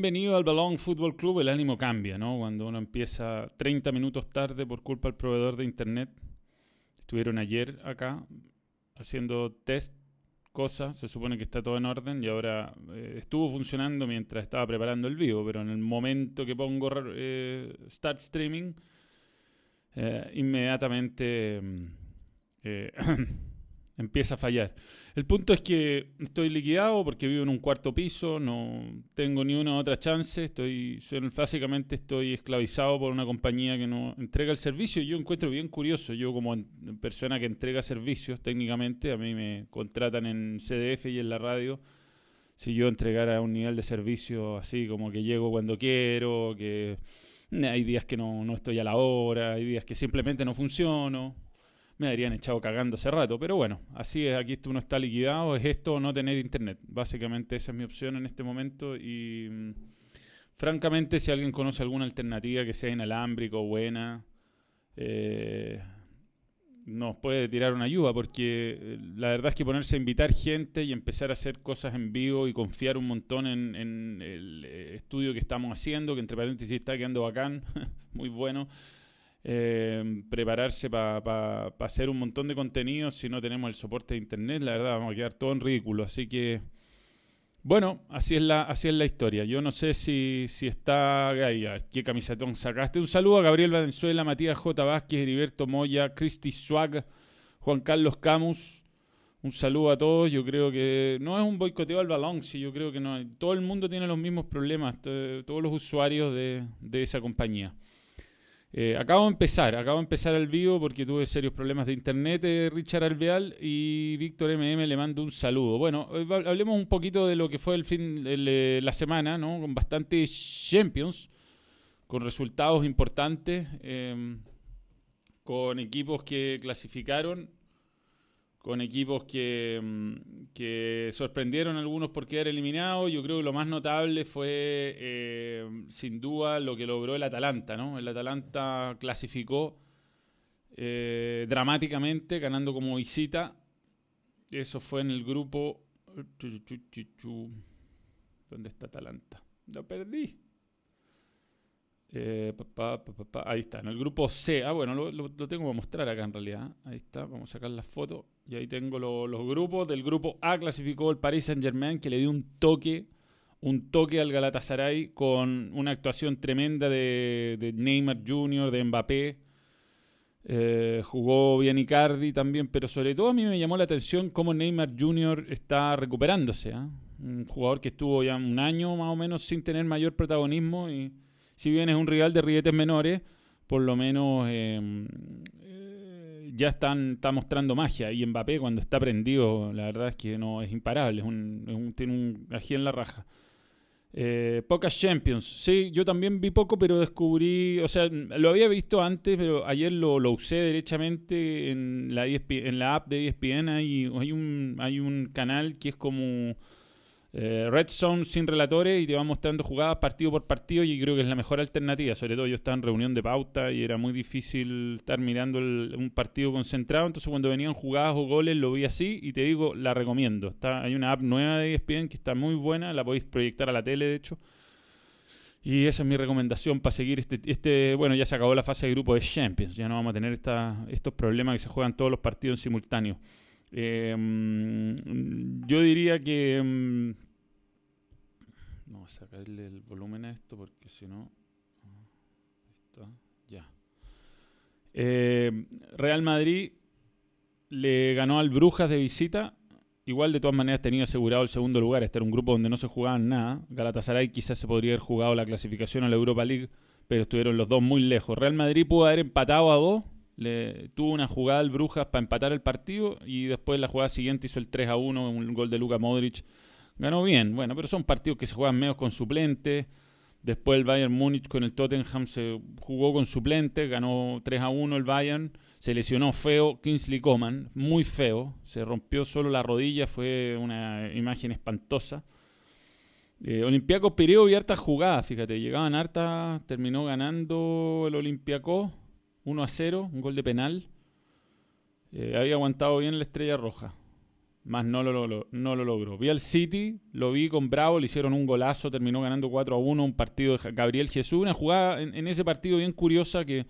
Bienvenido al Balón Fútbol Club, el ánimo cambia, ¿no? Cuando uno empieza 30 minutos tarde por culpa del proveedor de internet. Estuvieron ayer acá haciendo test, cosas, se supone que está todo en orden y ahora eh, estuvo funcionando mientras estaba preparando el vivo, pero en el momento que pongo eh, Start Streaming, eh, inmediatamente mm, eh, empieza a fallar. El punto es que estoy liquidado porque vivo en un cuarto piso, no tengo ni una otra chance, estoy básicamente estoy esclavizado por una compañía que no entrega el servicio. Yo encuentro bien curioso, yo como persona que entrega servicios técnicamente, a mí me contratan en CDF y en la radio. Si yo entregara un nivel de servicio así como que llego cuando quiero, que hay días que no, no estoy a la hora, hay días que simplemente no funciono, me habrían echado cagando hace rato. Pero bueno, así es, aquí uno está liquidado, es esto o no tener internet. Básicamente esa es mi opción en este momento y mm, francamente si alguien conoce alguna alternativa que sea inalámbrica o buena, eh, nos puede tirar una ayuda porque eh, la verdad es que ponerse a invitar gente y empezar a hacer cosas en vivo y confiar un montón en, en el eh, estudio que estamos haciendo, que entre paréntesis está quedando bacán, muy bueno eh, prepararse para hacer un montón de contenidos si no tenemos el soporte de internet, la verdad vamos a quedar todo en ridículo. Así que, bueno, así es la, así es la historia. Yo no sé si, si está ahí, qué camisetón sacaste. Un saludo a Gabriel Valenzuela, Matías J. Vázquez, Heriberto Moya, Cristi Swag, Juan Carlos Camus. Un saludo a todos. Yo creo que no es un boicoteo al balón, sí, yo creo que no. Todo el mundo tiene los mismos problemas, todos los usuarios de, de esa compañía. Eh, acabo de empezar, acabo de empezar el vivo porque tuve serios problemas de internet, eh, Richard Alveal y Víctor MM le mando un saludo. Bueno, eh, hablemos un poquito de lo que fue el fin de la semana, ¿no? Con bastantes champions, con resultados importantes, em, con equipos que clasificaron con equipos que, mm, que, sorprendieron algunos por quedar eliminados. Yo creo que lo más notable fue, eh, sin duda, lo que logró el Atalanta. ¿no? El Atalanta clasificó eh, dramáticamente, ganando como visita. Eso fue en el grupo... ¿Dónde está Atalanta? Lo perdí. Eh, ahí está, en el grupo C. Ah, bueno, lo, tengo que mostrar acá en realidad. Ahí está, vamos a sacar la foto. Y ahí tengo los grupos. Del grupo A clasificó el Paris Saint Germain, que le dio un toque, un toque al Galatasaray con una actuación tremenda de, Neymar Jr., de Mbappé. Eh, jugó bien Icardi también, pero sobre todo a mí me llamó la atención cómo Neymar Jr. está recuperándose. ¿ah? Un jugador que estuvo ya un año más o menos sin tener mayor protagonismo y si bien es un rival de rietes menores, por lo menos eh, ya están, está mostrando magia. Y Mbappé cuando está prendido, la verdad es que no es imparable, es un, tiene un ají en la raja. Eh, pocas Champions. Sí, yo también vi poco, pero descubrí, o sea, lo había visto antes, pero ayer lo, lo usé derechamente en la, en la app de ESPN. Hay, hay, un, hay un canal que es como eh, Red Zone sin relatores y te va mostrando jugadas partido por partido y creo que es la mejor alternativa. Sobre todo yo estaba en reunión de pauta y era muy difícil estar mirando un partido concentrado. Entonces cuando venían jugadas o goles lo vi así y te digo, la recomiendo. Está, hay una app nueva de ESPN que está muy buena, la podéis proyectar a la tele de hecho. Y esa es mi recomendación para seguir este, este, bueno, ya se acabó la fase de grupo de Champions, ya no vamos a tener esta, estos problemas que se juegan todos los partidos en simultáneo. Em, yo diría que... Um, vamos a sacarle el volumen a esto porque si no... ya. Em, Real Madrid le ganó al Brujas de visita. Igual de todas maneras tenía asegurado el segundo lugar. Este era un grupo donde no se jugaban nada. Galatasaray quizás se podría haber jugado la clasificación a la Europa League, pero estuvieron los dos muy lejos. Real Madrid pudo haber empatado a dos le, tuvo una jugada al Brujas para empatar el partido y después la jugada siguiente hizo el 3 a 1, un gol de Luka Modric. Ganó bien, bueno, pero son partidos que se juegan medio con suplente. Después el Bayern Múnich con el Tottenham se jugó con suplente, ganó 3 a 1 el Bayern. Se lesionó feo Kingsley Coman, muy feo. Se rompió solo la rodilla, fue una imagen espantosa. Eh, Olympiacos Pireo y hartas jugadas, fíjate, llegaban hartas, terminó ganando el Olympiacos 1 a 0, un gol de penal. Eh, había aguantado bien la estrella roja. más no lo, no lo logró. Vi al City, lo vi con Bravo, le hicieron un golazo, terminó ganando 4 a 1, un partido de Gabriel Jesús, una jugada en, ese partido bien curiosa que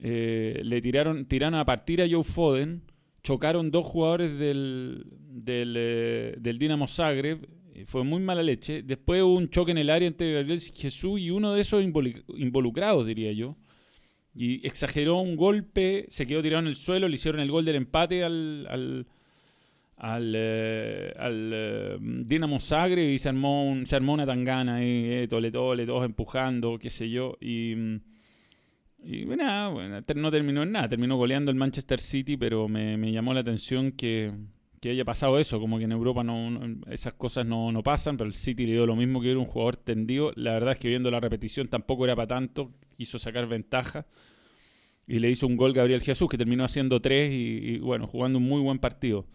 eh, le tiraron, tiraron a partir a Joe Foden, chocaron dos jugadores del, del, eh, del Dinamo Zagreb, fue muy mala leche. Después hubo un choque en el área entre Gabriel Jesús y uno de esos involucrados, diría yo. Y exageró un golpe, se quedó tirado en el suelo, le hicieron el gol del empate al, al al, eh, al eh, Dinamo Zagreb y se armó, un, se armó una tangana ahí, eh, tole tole, todos empujando, qué sé yo, y, y nada, bueno, no terminó en nada, terminó goleando el Manchester City, pero me, me llamó la atención que, que, haya pasado eso, como que en Europa no, esas cosas no, no, pasan, pero el City le dio lo mismo que era un jugador tendido, la verdad es que viendo la repetición tampoco era para tanto, quiso sacar ventaja. Y le hizo un gol Gabriel Jesús, que terminó haciendo tres y bueno, jugando un muy buen partido.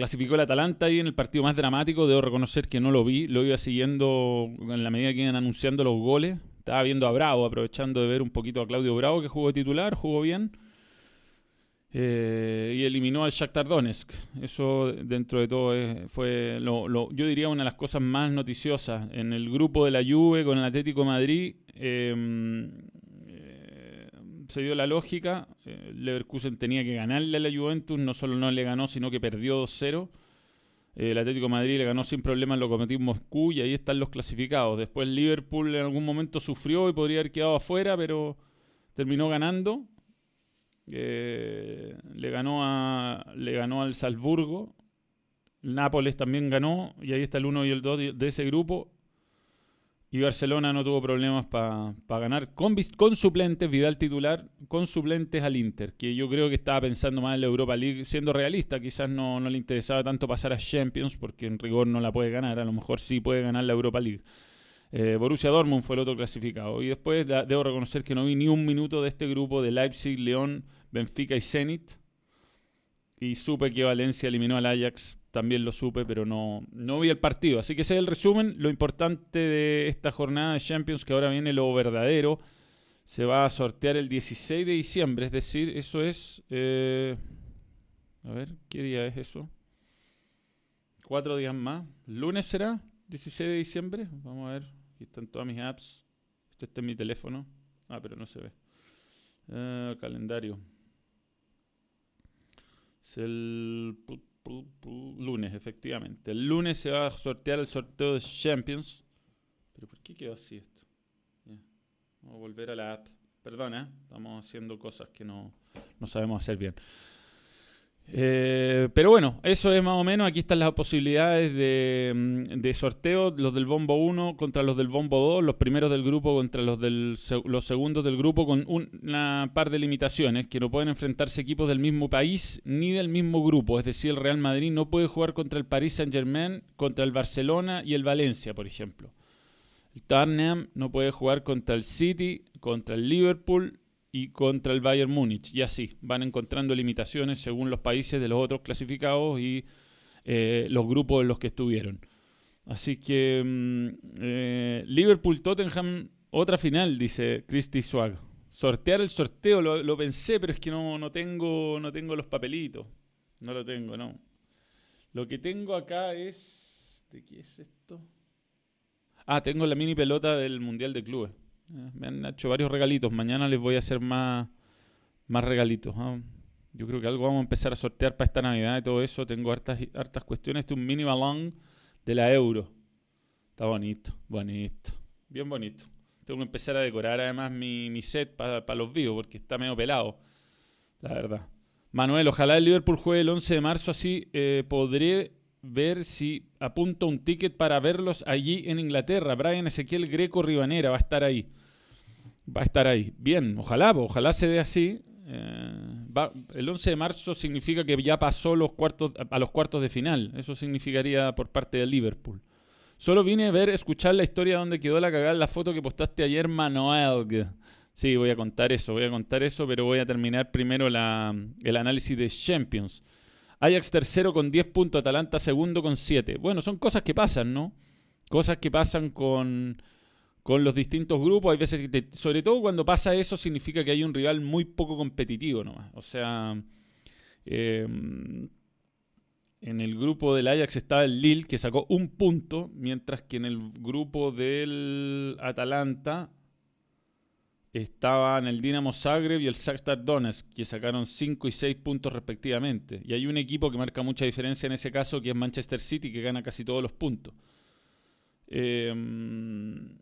Clasificó el Atalanta ahí en el partido más dramático. Debo reconocer que no lo vi. Lo iba siguiendo en la medida que iban anunciando los goles. Estaba viendo a Bravo, aprovechando de ver un poquito a Claudio Bravo, que jugó titular, jugó bien. Eh, y eliminó al Shakhtar Donetsk. Eso, dentro de todo, fue, lo, yo diría, una de las cosas más noticiosas. En el grupo de la Juve con el Atlético Madrid, eh, se dio la lógica. Eh, Leverkusen tenía que ganarle a la Juventus, no solo no le ganó, sino que perdió 2-0. Eh, el Atlético Madrid le ganó sin problemas lo cometió Moscú y ahí están los clasificados. Después Liverpool en algún momento sufrió y podría haber quedado afuera, pero terminó ganando. Eh, le, ganó a, le ganó al Salzburgo. Nápoles también ganó y ahí está el 1 y el 2 de ese grupo. Y Barcelona no tuvo problemas para ganar con, con, suplentes, Vidal titular, con suplentes al Inter, que yo creo que estaba pensando más en la Europa League, siendo realista, quizás no, no le interesaba tanto pasar a Champions, porque en rigor no la puede ganar, a lo mejor sí puede ganar la Europa League. Eh, Borussia Dortmund fue el otro clasificado. Y después debo reconocer que no vi ni un minuto de este grupo de Leipzig, León, Benfica y Zenit. Y supe que Valencia eliminó al Ajax también lo supe, pero no, no vi el partido. Así que ese es el resumen. Lo importante de esta jornada de Champions, que ahora viene lo verdadero, se va a sortear el 16 de diciembre. Es decir, eso es... Eh, a ver, ¿qué día es eso? Cuatro días más. ¿Lunes será? 16 de diciembre. Vamos a ver. Aquí están todas mis apps. Este está en mi teléfono. Ah, pero no se ve. Eh, calendario. Es el lunes, efectivamente. El lunes se va a sortear el sorteo de Champions. ¿Pero por qué quedó así esto? Vamos a volver a la app. Perdona, estamos haciendo cosas que no, no sabemos hacer bien. Eh, pero bueno, eso es más o menos. Aquí están las posibilidades de, mm, de, sorteo. Los del bombo 1 contra los del bombo 2. Los primeros del grupo contra los, del, los segundos del grupo con una par de limitaciones. Que no pueden enfrentarse equipos del mismo país ni del mismo grupo. Es decir, el Real Madrid no puede jugar contra el Paris Saint Germain, contra el Barcelona y el Valencia, por ejemplo. El Tottenham no puede jugar contra el City, contra el Liverpool y contra el Bayern Múnich. Y así, van encontrando limitaciones según los países de los otros clasificados y eh, los grupos en los que estuvieron. Así que mm, eh, Liverpool-Tottenham, otra final, dice Christy Swag. Sortear el sorteo, lo, pensé, pero es que no, no, tengo, no tengo los papelitos. No lo tengo, no. Lo que tengo acá es... ¿De qué es esto? Ah, tengo la mini pelota del Mundial de Clubes. Eh, me han hecho varios regalitos. Mañana les voy a hacer más, más regalitos. ¿ah? Yo creo que algo vamos a empezar a sortear para esta Navidad y todo eso. Tengo hartas, hartas cuestiones. Este es un mini balón de la euro. Está bonito, bonito. Bien bonito. Tengo que empezar a decorar además mi, mi set para los vivos porque está medio pelado. La verdad. Manuel, ojalá el Liverpool juegue el 11 de marzo así eh, podré ver si apunto un ticket para verlos allí en Inglaterra. Brian Ezequiel Greco Ribanera va a estar ahí. Va a estar ahí. Bien, ojalá, ojalá se dé así. Eh, el 11 de marzo significa que ya pasó los cuartos, a los cuartos de final. Eso significaría por parte del Liverpool. Solo vine a ver, escuchar la historia donde quedó la cagada la foto que postaste ayer, Manuel. Sí, voy a contar eso, voy a contar eso, pero voy a terminar primero el análisis de Champions. Ajax tercero con 10 puntos, Atalanta segundo con 7. Bueno, son cosas que pasan, ¿no? Cosas que pasan con, con los distintos grupos. Hay veces que, sobre todo cuando pasa eso, significa que hay un rival muy poco competitivo nomás. O sea, em, en el grupo del Ajax estaba el Lille, que sacó un punto, mientras que en el grupo del Atalanta estaban el Dinamo Zagreb y el Shakhtar Donetsk, que sacaron 5 y 6 puntos respectivamente. Y hay un equipo que marca mucha diferencia en ese caso, que es Manchester City, que gana casi todos los puntos. Em,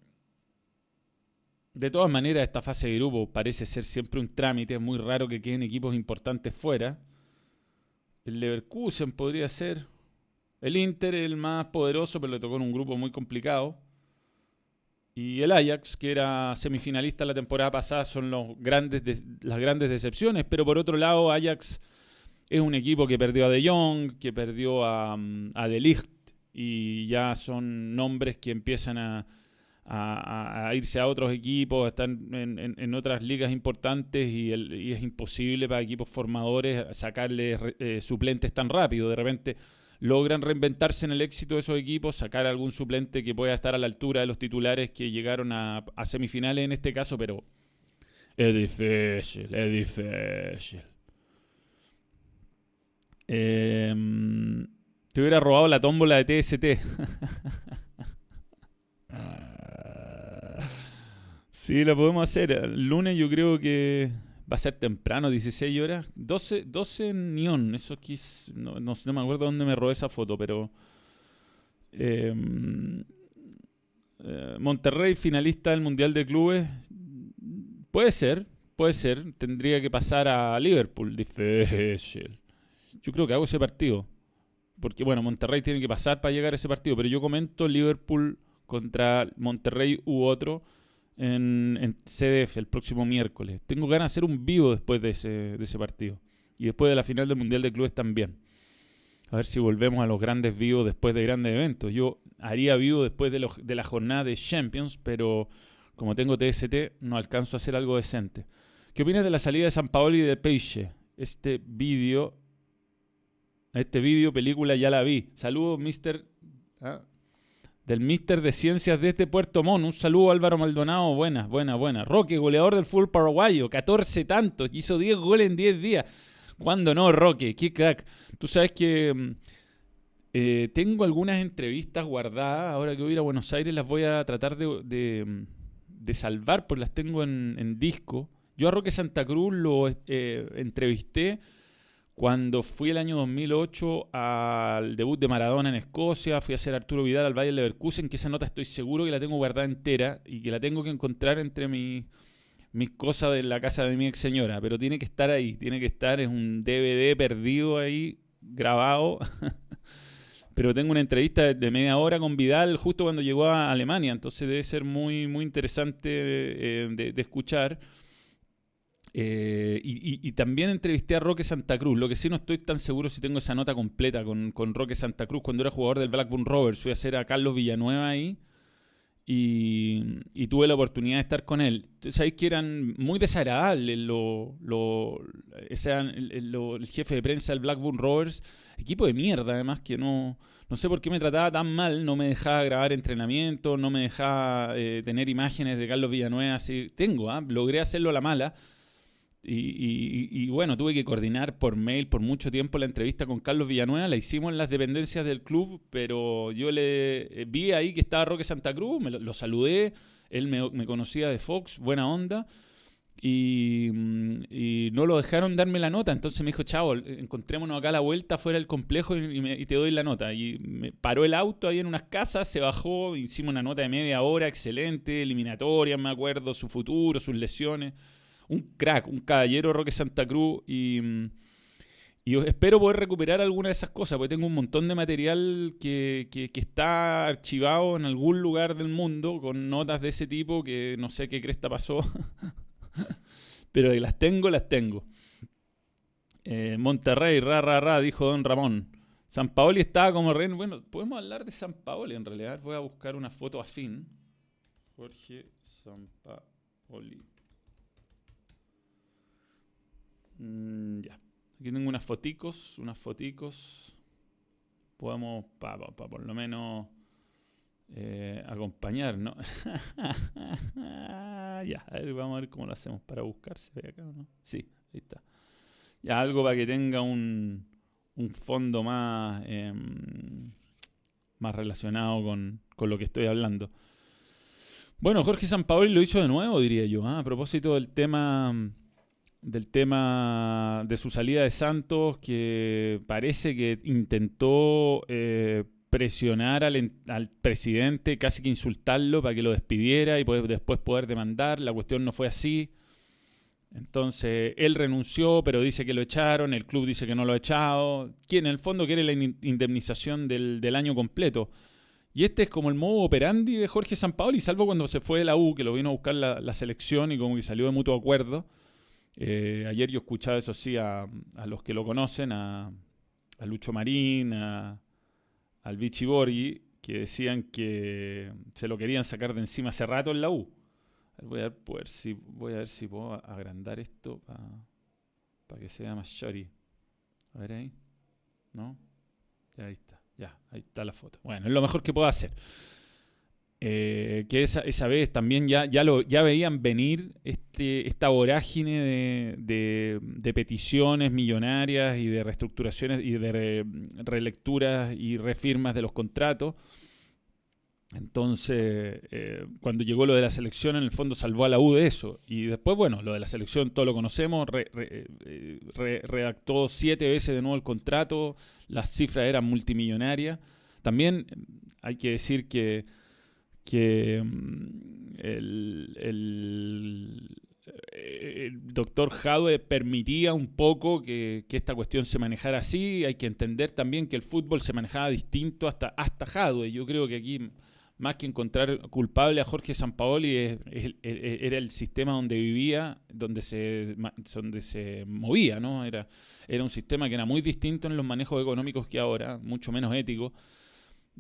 de todas maneras, esta fase de grupo parece ser siempre un trámite. Es muy raro que queden equipos importantes fuera. El Leverkusen podría ser. El Inter, el más poderoso, pero le tocó en un grupo muy complicado. Y el Ajax, que era semifinalista la temporada pasada, son los grandes las grandes decepciones. Pero por otro lado, Ajax es un equipo que perdió a De Jong, que perdió a, De Ligt, y ya son nombres que empiezan a, irse a otros equipos, están en, otras ligas importantes y, es imposible para equipos formadores sacarle eh, suplentes tan rápido. De repente logran reinventarse en el éxito de esos equipos, sacar algún suplente que pueda estar a la altura de los titulares que llegaron a, semifinales en este caso, pero es difícil, es difícil. Em, te hubiera robado la tómbola de TST. sí, la podemos hacer. El lunes yo creo que Va a ser temprano, 16 horas. 12, 12 en neón. Eso aquí no, no, me acuerdo dónde me robé esa foto, pero. Em, eh, Monterrey, finalista del Mundial de Clubes. Puede ser, puede ser. Tendría que pasar a Liverpool. Difícil. Yo creo que hago ese partido. Porque, bueno, Monterrey tiene que pasar para llegar a ese partido. Pero yo comento Liverpool contra Monterrey u otro en, CDF el próximo miércoles. Tengo ganas de hacer un vivo después de ese, partido. Y después de la final del Mundial de Clubes también. A ver si volvemos a los grandes vivos después de grandes eventos. Yo haría vivo después de, de la jornada de Champions, pero como tengo TST, no alcanzo a hacer algo decente. ¿Qué opinas de la salida de San Paolo y de Peixe? Este vídeo, este vídeo, película ya la vi. Saludos, Mr del Mister de Ciencias desde Puerto Montt. Un saludo Álvaro Maldonado. Buena, buena, buena. Roque, goleador del fútbol paraguayo. 14 tantos. Hizo 10 goles en 10 días. ¿Cuándo no, Roque? Qué crack. Tú sabes que mm, eh, tengo algunas entrevistas guardadas. Ahora que voy a ir a Buenos Aires las voy a tratar de, mm, salvar, porque las tengo en, disco. Yo a Roque Santa Cruz lo eh, entrevisté cuando fui el año 2008 al debut de Maradona en Escocia, fui a hacer Arturo Vidal al Valle Leverkusen, que esa nota estoy seguro que la tengo guardada entera y que la tengo que encontrar entre mis, mis cosas de la casa de mi ex señora, pero tiene que estar ahí, tiene que estar, es un DVD perdido ahí, grabado. pero tengo una entrevista de media hora con Vidal justo cuando llegó a Alemania, entonces debe ser muy, muy interesante eh, de escuchar. Eh, y, también entrevisté a Roque Santa Cruz. Lo que sí no estoy tan seguro si tengo esa nota completa con, con Roque Santa Cruz cuando era jugador del Blackburn Rovers. Fui a hacer a Carlos Villanueva ahí y, tuve la oportunidad de estar con él. Sabéis que eran muy desagradables lo, lo, el, jefe de prensa del Blackburn Rovers. Equipo de mierda, además, que no, no sé por qué me trataba tan mal. No me dejaba grabar entrenamiento, no me dejaba eh, tener imágenes de Carlos Villanueva. Así. Tengo, ¿ah? logré hacerlo a la mala y, bueno, tuve que coordinar por mail por mucho tiempo la entrevista con Carlos Villanueva. La hicimos en las dependencias del club, pero yo le eh, vi ahí que estaba Roque Santa Cruz, me lo, saludé. Él me, conocía de Fox, buena onda. Y, no lo dejaron darme la nota. Entonces me dijo, chavo, encontrémonos acá a la vuelta fuera del complejo y, te doy la nota. Y me paró el auto ahí en unas casas, se bajó, hicimos una nota de media hora, excelente, eliminatoria, me acuerdo, su futuro, sus lesiones un crack, un caballero Roque Santa Cruz y, y espero poder recuperar alguna de esas cosas, porque tengo un montón de material que, que, está archivado en algún lugar del mundo con notas de ese tipo que no sé qué cresta pasó, pero las tengo, las tengo. Eh, Monterrey, ra, ra, ra, dijo Don Ramón. San Paoli estaba como rey. Bueno, podemos hablar de San Paoli en realidad. Voy a buscar una foto afín. Jorge San Paoli. Mm, ya. Aquí tengo unas foticos, unas foticos. Podemos, para pa, por lo menos, eh, acompañar, ¿no? ya, a ver, vamos a ver cómo lo hacemos para buscarse. acá no? Sí, ahí está. Ya, algo para que tenga un, un fondo más, em, más relacionado con, con, lo que estoy hablando. Bueno, Jorge Sampaoli lo hizo de nuevo, diría yo, ¿ah? a propósito del tema del tema de su salida de Santos, que parece que intentó eh, presionar al, al, presidente, casi que insultarlo para que lo despidiera y después poder demandar. La cuestión no fue así. Entonces, él renunció, pero dice que lo echaron, el club dice que no lo ha echado. Quien en el fondo quiere la indemnización del, del, año completo. Y este es como el modo operandi de Jorge Sampaoli, salvo cuando se fue de la U, que lo vino a buscar la, la selección y como que salió de mutuo acuerdo. Eh, ayer yo escuchaba, eso sí, a, los que lo conocen, a, a Lucho Marín, a, al Vichy Borghi, que decían que se lo querían sacar de encima hace rato en la U. Voy a ver, si, voy a ver si puedo agrandar esto para que sea más shorty. A ver ahí. ¿No? Ya ahí está. Ya, ahí está la foto. Bueno, es lo mejor que puedo hacer. Eh, que esa, esa, vez también ya, ya, lo, ya veían venir este, esta vorágine de, de, peticiones millonarias y de reestructuraciones y de relecturas y refirmas de los contratos. Entonces, eh, cuando llegó lo de la selección, en el fondo salvó a la U de eso. Y después, bueno, lo de la selección, todo lo conocemos, eh, redactó siete veces de nuevo el contrato, las cifras eran multimillonarias. También hay que decir que, que mm, el, el, doctor Jadwe permitía un poco que, que, esta cuestión se manejara así. Hay que entender también que el fútbol se manejaba distinto hasta, hasta Jadwe. Yo creo que aquí más que encontrar culpable a Jorge Sampaoli, era el sistema donde vivía, donde se, donde se movía, ¿no? Era, era un sistema que era muy distinto en los manejos económicos que ahora, mucho menos ético.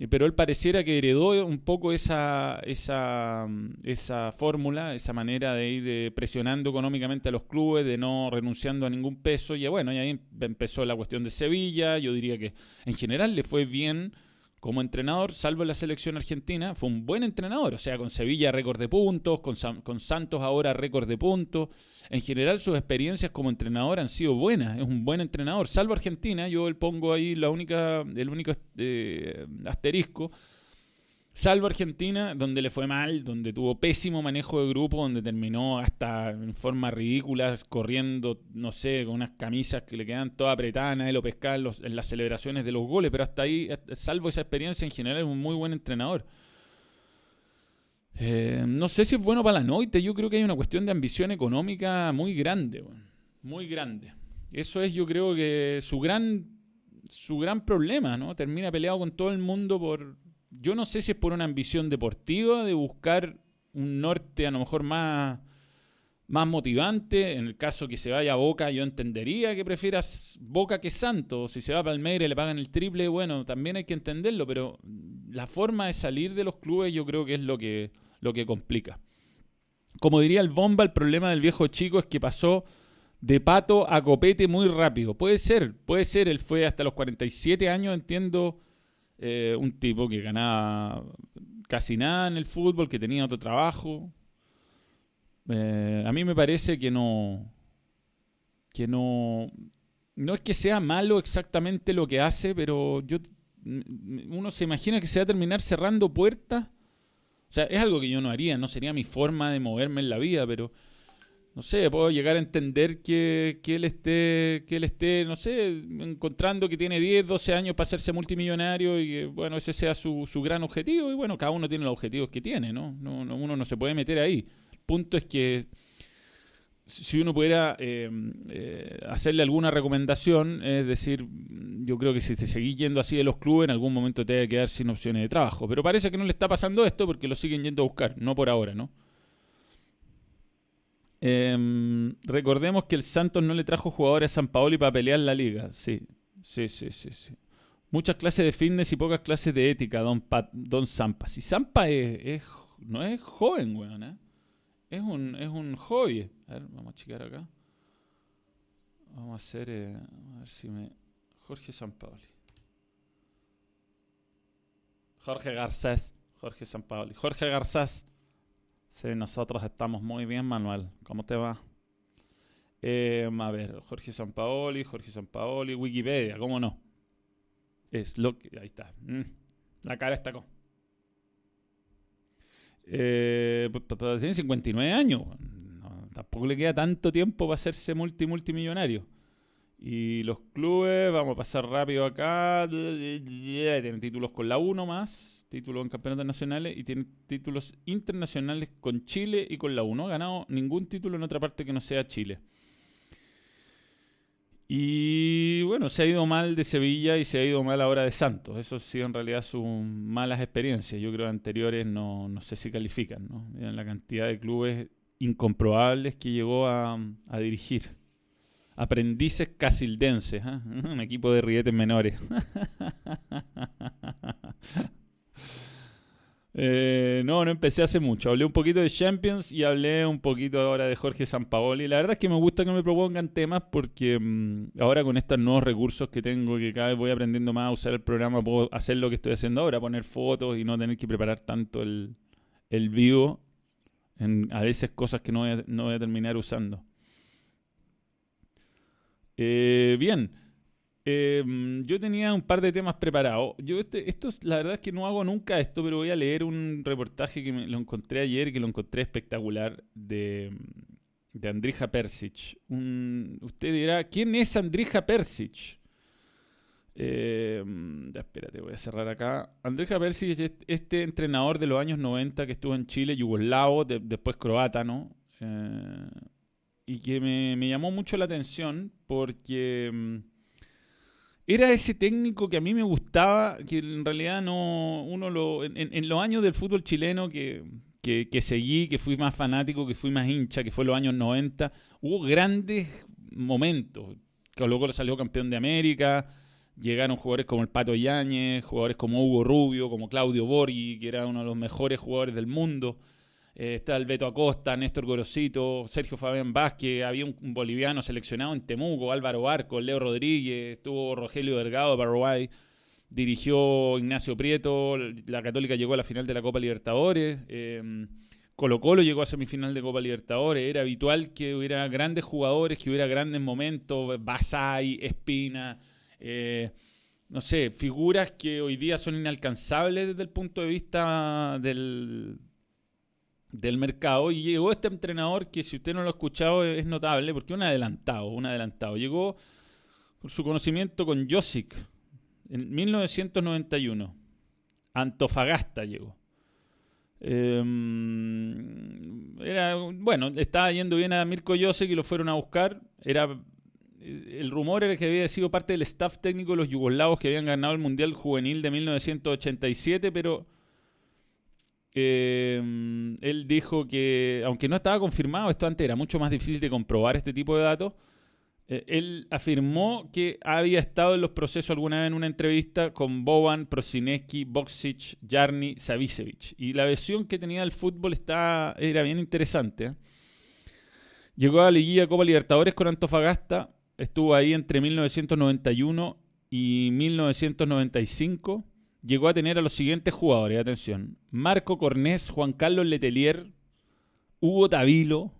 Pero él pareciera que heredó un poco esa, esa, esa fórmula, esa manera de ir eh, presionando económicamente a los clubes, de no renunciando a ningún peso. Y bueno, y ahí empezó la cuestión de Sevilla. Yo diría que en general le fue bien como entrenador, salvo la selección argentina, fue un buen entrenador. O sea, con Sevilla récord de puntos, con, con Santos ahora récord de puntos. En general, sus experiencias como entrenador han sido buenas. Es un buen entrenador. Salvo Argentina, yo le pongo ahí la única, el único eh, asterisco Salvo Argentina, donde le fue mal, donde tuvo pésimo manejo de grupo, donde terminó hasta en forma ridícula, corriendo, no sé, con unas camisas que le quedan todas apretadas, nadie lo pescaba en, las celebraciones de los goles, pero hasta ahí, salvo esa experiencia, en general es un muy buen entrenador. Eh, no sé si es bueno para la noite, yo creo que hay una cuestión de ambición económica muy grande, muy grande. Eso es, yo creo que su gran, su gran problema, ¿no? Termina peleado con todo el mundo por yo no sé si es por una ambición deportiva de buscar un norte a lo mejor más, más motivante. En el caso que se vaya a Boca, yo entendería que prefieras Boca que Santos. Si se va a Palmeiras y le pagan el triple, bueno, también hay que entenderlo, pero la forma de salir de los clubes yo creo que es lo que, lo que complica. Como diría el Bomba, el problema del viejo chico es que pasó de pato a copete muy rápido. Puede ser, puede ser, él fue hasta los 47 años, entiendo eh, un tipo que ganaba casi nada en el fútbol, que tenía otro trabajo. Eh, a mí me parece que no. que no. No es que sea malo exactamente lo que hace, pero yo uno se imagina que se va a terminar cerrando puertas. O sea, es algo que yo no haría, no sería mi forma de moverme en la vida, pero no sé, puedo llegar a entender que, él esté, que él esté, no sé, encontrando que tiene 10, 12 años para hacerse multimillonario y que, bueno, ese sea su, su gran objetivo. Y bueno, cada uno tiene los objetivos que tiene, ¿no? No, Uno no se puede meter ahí. El punto es que si uno pudiera eh, eh, hacerle alguna recomendación, es decir, yo creo que si te seguís yendo así de los clubes, en algún momento te va a quedar sin opciones de trabajo. Pero parece que no le está pasando esto porque lo siguen yendo a buscar, no por ahora, ¿no? Em, recordemos que el Santos no le trajo jugadores a San Paoli para pelear la liga. Sí, sí, sí, sí. sí. Muchas clases de fitness y pocas clases de ética, don, don Zampa. Si Zampa es, no es joven, weón, ¿eh? Es un, es un hobby. A ver, vamos a checar acá. Vamos a hacer, eh, a ver si me... Jorge Sampaoli. Jorge Garcés. Jorge Sampaoli. Jorge Garcés. Sí, nosotros estamos muy bien, Manuel. ¿Cómo te va? Eh, a ver, Jorge Sampaoli, Jorge Sampaoli, Wikipedia, ¿cómo no? Es lo que. Ahí está. Mm. La cara está con. Eh, tiene 59 años. tampoco le queda tanto tiempo para hacerse multi multimillonario. Y los clubes, vamos a pasar rápido acá. Tienen títulos con la 1 más, títulos en campeonatos nacionales y tienen títulos internacionales con Chile y con la 1. No ha ganado ningún título en otra parte que no sea Chile. Y bueno, se ha ido mal de Sevilla y se ha ido mal ahora de Santos. Eso sí, en realidad son malas experiencias. Yo creo que anteriores no, no sé si califican. ¿no? Miren la cantidad de clubes incomprobables que llegó a dirigir. Aprendices casildenses, ¿eh? un equipo de rietes menores. Eh, no, no empecé hace mucho. Hablé un poquito de Champions y hablé un poquito ahora de Jorge Sampaoli. La verdad es que me gusta que me propongan temas porque mm, ahora con estos nuevos recursos que tengo, que cada vez voy aprendiendo más a usar el programa, puedo hacer lo que estoy haciendo ahora, poner fotos y no tener que preparar tanto el, el vivo. En, a veces cosas que no no voy a terminar usando. Eh, bien. Em, yo tenía un par de temas preparados. Yo este, esto, la verdad es que no hago nunca esto, pero voy a leer un reportaje que me, lo encontré ayer, que lo encontré espectacular, de, de Andrija Persic. usted dirá, ¿quién es Andrija Persic? Eh, espérate, voy a cerrar acá. Andrija Persic es este entrenador de los años 90 que estuvo en Chile, yugoslavo, después croata, ¿no? Eh, y que me, llamó mucho la atención porque em, era ese técnico que a mí me gustaba, que en realidad no uno lo en, los años del fútbol chileno que, que, seguí, que fui más fanático, que fui más hincha, que fue los años 90, hubo grandes momentos. Que luego salió campeón de América, llegaron jugadores como el Pato Yáñez, jugadores como Hugo Rubio, como Claudio Borghi, que era uno de los mejores jugadores del mundo. Eh, está el Acosta, Néstor Gorosito, Sergio Fabián Vázquez, había un, boliviano seleccionado en Temuco, Álvaro Barco, Leo Rodríguez, estuvo Rogelio Delgado de Paraguay, dirigió Ignacio Prieto, la Católica llegó a la final de la Copa Libertadores, eh, Colo Colo llegó a semifinal de Copa Libertadores, era habitual que hubiera grandes jugadores, que hubiera grandes momentos, Basay, Espina, eh, no sé, figuras que hoy día son inalcanzables desde el punto de vista del, del mercado y llegó este entrenador que si usted no lo ha escuchado es notable porque un adelantado, un adelantado. Llegó con su conocimiento con Josic en 1991. Antofagasta llegó. Em, era, bueno, estaba yendo bien a Mirko Josic y lo fueron a buscar. Era, el rumor era que había sido parte del staff técnico de los yugoslavos que habían ganado el Mundial Juvenil de 1987, pero Em, él dijo que, aunque no estaba confirmado, esto antes era mucho más difícil de comprobar este tipo de datos, eh, él afirmó que había estado en los procesos alguna vez en una entrevista con Boban, Prosineski, Boksic, Jarni, Savicevic. Y la versión que tenía del fútbol está, era bien interesante. Llegó a la Liguilla Copa Libertadores con Antofagasta, estuvo ahí entre 1991 y 1995 llegó a tener a los siguientes jugadores, atención, Marco Cornés, Juan Carlos Letelier, Hugo Tavilo,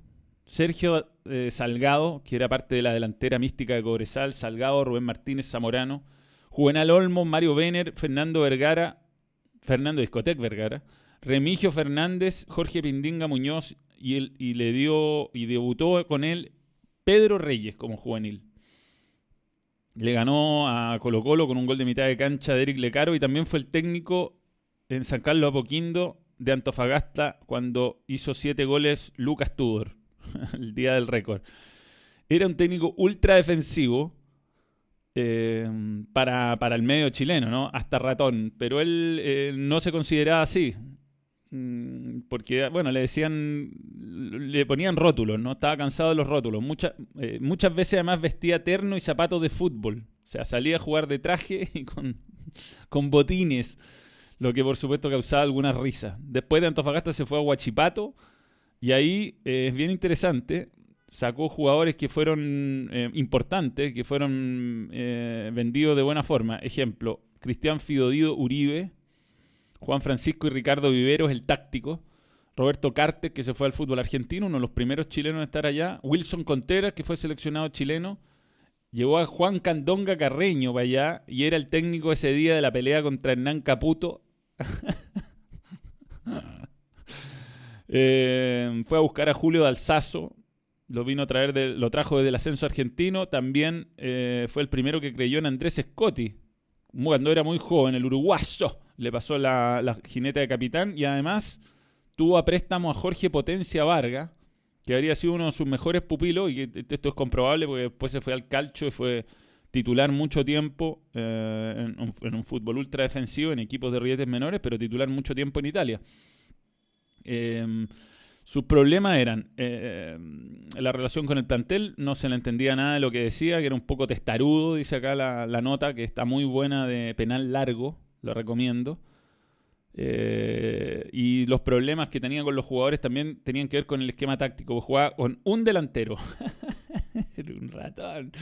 Sergio eh, Salgado, que era parte de la delantera mística de Cobresal, Salgado, Rubén Martínez Zamorano, Juvenal Olmo, Mario Vener, Fernando Vergara, Fernando Discotec Vergara, Remigio Fernández, Jorge Pindinga Muñoz y le dio y debutó con él Pedro Reyes como juvenil. Le ganó a Colo Colo con un gol de mitad de cancha de Eric Lecaro y también fue el técnico en San Carlos Apoquindo de Antofagasta cuando hizo siete goles Lucas Tudor, el día del récord. Era un técnico ultra defensivo eh, para, el medio chileno, ¿no? Hasta ratón, pero él eh, no se consideraba así. Mm, porque, bueno, le decían, le ponían rótulos, ¿no? Estaba cansado de los rótulos. Muchas, eh, muchas veces además vestía terno y zapatos de fútbol. O sea, salía a jugar de traje y con, con botines, lo que por supuesto causaba alguna risa. Después de Antofagasta se fue a Huachipato y ahí eh, es bien interesante. Sacó jugadores que fueron eh, importantes, que fueron vendidos de buena forma. Ejemplo, Cristian Fidodido Uribe, Juan Francisco y Ricardo Viveros, el táctico. Roberto Carter, que se fue al fútbol argentino, uno de los primeros chilenos en estar allá. Wilson Contreras, que fue seleccionado chileno. Llevó a Juan Candonga Carreño para allá y era el técnico ese día de la pelea contra Hernán Caputo. Eh, fue a buscar a Julio Dalsazo, lo vino a traer, lo trajo desde el ascenso argentino. También eh, fue el primero que creyó en Andrés Scotti, cuando era muy joven, el uruguayo. Le pasó la, jineta de capitán y además tuvo a préstamo a Jorge Potencia Varga, que habría sido uno de sus mejores pupilos, y esto es comprobable porque después se fue al calcho y fue titular mucho tiempo eh, en, un, fútbol ultra defensivo, en equipos de rietes menores, pero titular mucho tiempo en Italia. Em, sus problemas eran eh, la relación con el plantel, no se le entendía nada de lo que decía, que era un poco testarudo, dice acá la, la nota, que está muy buena de penal largo, lo recomiendo. Eh, y los problemas que tenía con los jugadores también tenían que ver con el esquema táctico. Jugaba con un delantero. un ratón.